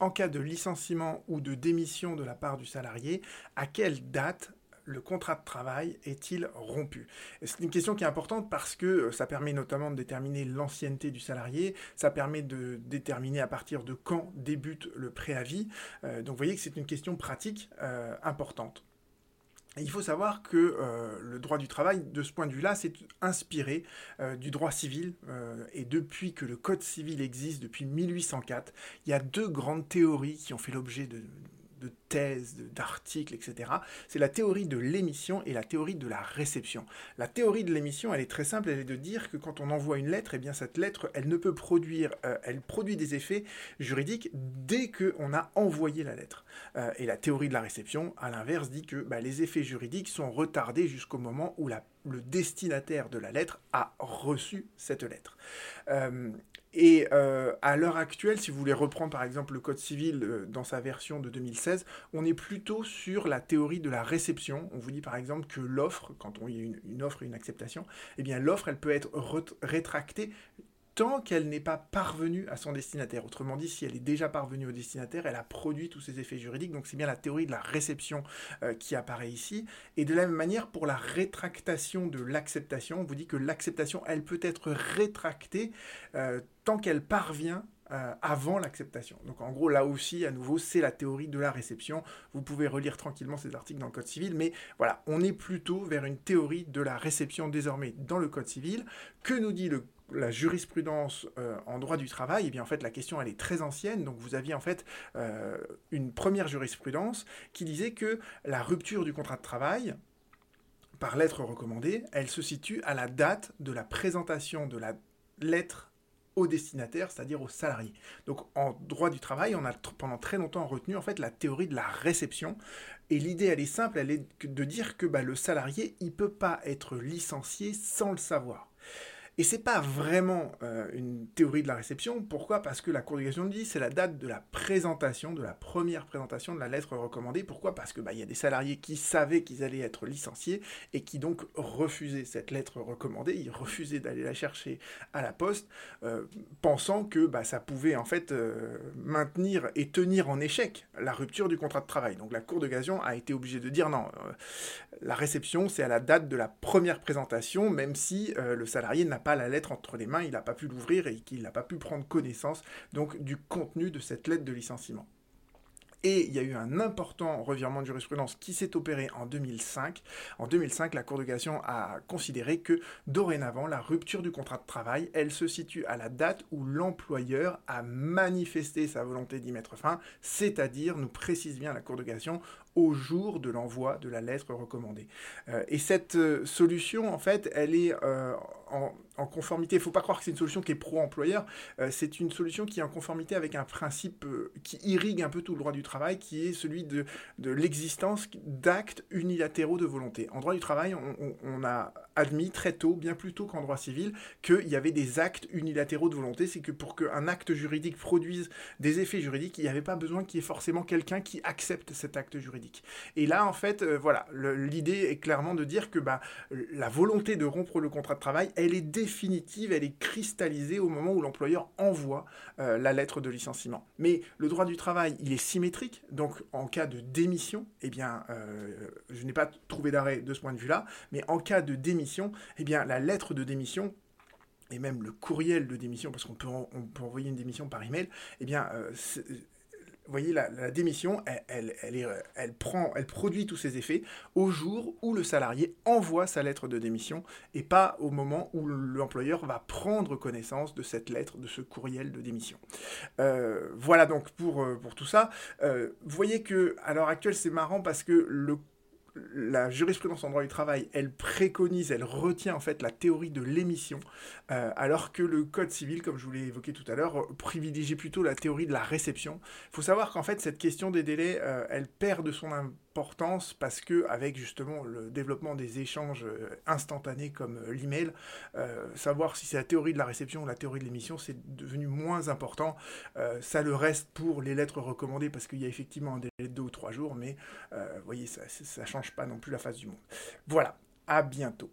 en cas de licenciement ou de démission de la part du salarié, à quelle date le contrat de travail est-il rompu? C'est une question qui est importante parce que euh, ça permet notamment de déterminer l'ancienneté du salarié, ça permet de déterminer à partir de quand débute le préavis. Euh, donc vous voyez que c'est une question pratique euh, importante. Il faut savoir que le droit du travail, de ce point de vue-là, c'est inspiré du droit civil. et depuis que le Code civil existe, depuis 1804, il y a deux grandes théories qui ont fait l'objet de, de thèses, d'articles, etc. C'est la théorie de l'émission et la théorie de la réception. La théorie de l'émission, elle est très simple, elle est de dire que quand on envoie une lettre, eh bien cette lettre, elle ne peut produire, euh, elle produit des effets juridiques dès qu'on a envoyé la lettre. Euh, et la théorie de la réception, à l'inverse, dit que bah, les effets juridiques sont retardés jusqu'au moment où le destinataire de la lettre a reçu cette lettre. Euh, et euh, à l'heure actuelle, si vous voulez reprendre par exemple le Code civil euh, dans sa version de 2016, on est plutôt sur la théorie de la réception. On vous dit par exemple que l'offre, quand on y a une, une offre et une acceptation, eh bien l'offre, elle peut être rétractée tant qu'elle n'est pas parvenue à son destinataire. Autrement dit, si elle est déjà parvenue au destinataire, elle a produit tous ses effets juridiques. Donc c'est bien la théorie de la réception euh, qui apparaît ici. Et de la même manière, pour la rétractation de l'acceptation, on vous dit que l'acceptation, elle peut être rétractée euh, tant qu'elle parvient euh, avant l'acceptation. Donc en gros, là aussi, à nouveau, c'est la théorie de la réception. Vous pouvez relire tranquillement ces articles dans le Code civil, mais voilà, on est plutôt vers une théorie de la réception désormais dans le Code civil. Que nous dit la jurisprudence euh, en droit du travail, eh bien en fait la question elle est très ancienne, donc vous aviez en fait euh, une première jurisprudence qui disait que la rupture du contrat de travail par lettre recommandée, elle se situe à la date de la présentation de la lettre au destinataire, c'est-à-dire au salarié. Donc en droit du travail, on a pendant très longtemps retenu en fait la théorie de la réception. Et l'idée, elle est simple, elle est de dire que bah, le salarié, il peut pas être licencié sans le savoir. Et c'est pas vraiment euh, une théorie de la réception. Pourquoi? Parce que la cassation dit c'est la date de la présentation, de la première présentation de la lettre recommandée. Pourquoi? Parce que bah, il y a des salariés qui savaient qu'ils allaient être licenciés et qui donc refusaient cette lettre recommandée. Ils refusaient d'aller la chercher à la poste, euh, pensant que bah, ça pouvait en fait euh, maintenir et tenir en échec la rupture du contrat de travail. Donc la Cour de cassation a été obligée de dire non, la réception c'est à la date de la première présentation, même si le salarié n'a la lettre entre les mains, il n'a pas pu l'ouvrir et qu'il n'a pas pu prendre connaissance donc du contenu de cette lettre de licenciement. Et il y a eu un important revirement de jurisprudence qui s'est opéré en 2005. En 2005, la Cour de cassation a considéré que dorénavant, la rupture du contrat de travail, elle se situe à la date où l'employeur a manifesté sa volonté d'y mettre fin, c'est-à-dire, nous précise bien la Cour de cassation, au jour de l'envoi de la lettre recommandée. Euh, et cette euh, solution, en fait, elle est euh, en, conformité. Il ne faut pas croire que c'est une solution qui est pro-employeur. c'est une solution qui est en conformité avec un principe qui irrigue un peu tout le droit du travail, qui est celui de, l'existence d'actes unilatéraux de volonté. En droit du travail, on, on a admis très tôt, bien plus tôt qu'en droit civil, qu'il y avait des actes unilatéraux de volonté. C'est que pour qu'un acte juridique produise des effets juridiques, il n'y avait pas besoin qu'il y ait forcément quelqu'un qui accepte cet acte juridique. Et là, en fait, euh, voilà, l'idée est clairement de dire que bah, la volonté de rompre le contrat de travail, elle est définitive, elle est cristallisée au moment où l'employeur envoie euh, la lettre de licenciement. Mais le droit du travail, il est symétrique, donc en cas de démission, eh bien, euh, je n'ai pas trouvé d'arrêt de ce point de vue-là, mais en cas de démission, eh bien, la lettre de démission et même le courriel de démission, parce qu'on peut, envoyer une démission par email, eh bien, vous voyez, la, démission, elle, elle, produit tous ses effets au jour où le salarié envoie sa lettre de démission et pas au moment où l'employeur va prendre connaissance de cette lettre, de ce courriel de démission. Euh, voilà donc pour, euh, tout ça. vous voyez que à l'heure actuelle, c'est marrant parce que le la jurisprudence en droit du travail, elle préconise, elle retient en fait la théorie de l'émission, euh, alors que le code civil, comme je vous l'ai évoqué tout à l'heure, privilégie plutôt la théorie de la réception. Il faut savoir qu'en fait cette question des délais, euh, elle perd de son importance parce que avec justement le développement des échanges euh, instantanés comme l'email, savoir si c'est la théorie de la réception ou la théorie de l'émission, c'est devenu moins important. ça le reste pour les lettres recommandées parce qu'il y a effectivement un délai de deux ou trois jours, mais vous voyez, ça, ça change pas non plus la face du monde. Voilà, à bientôt.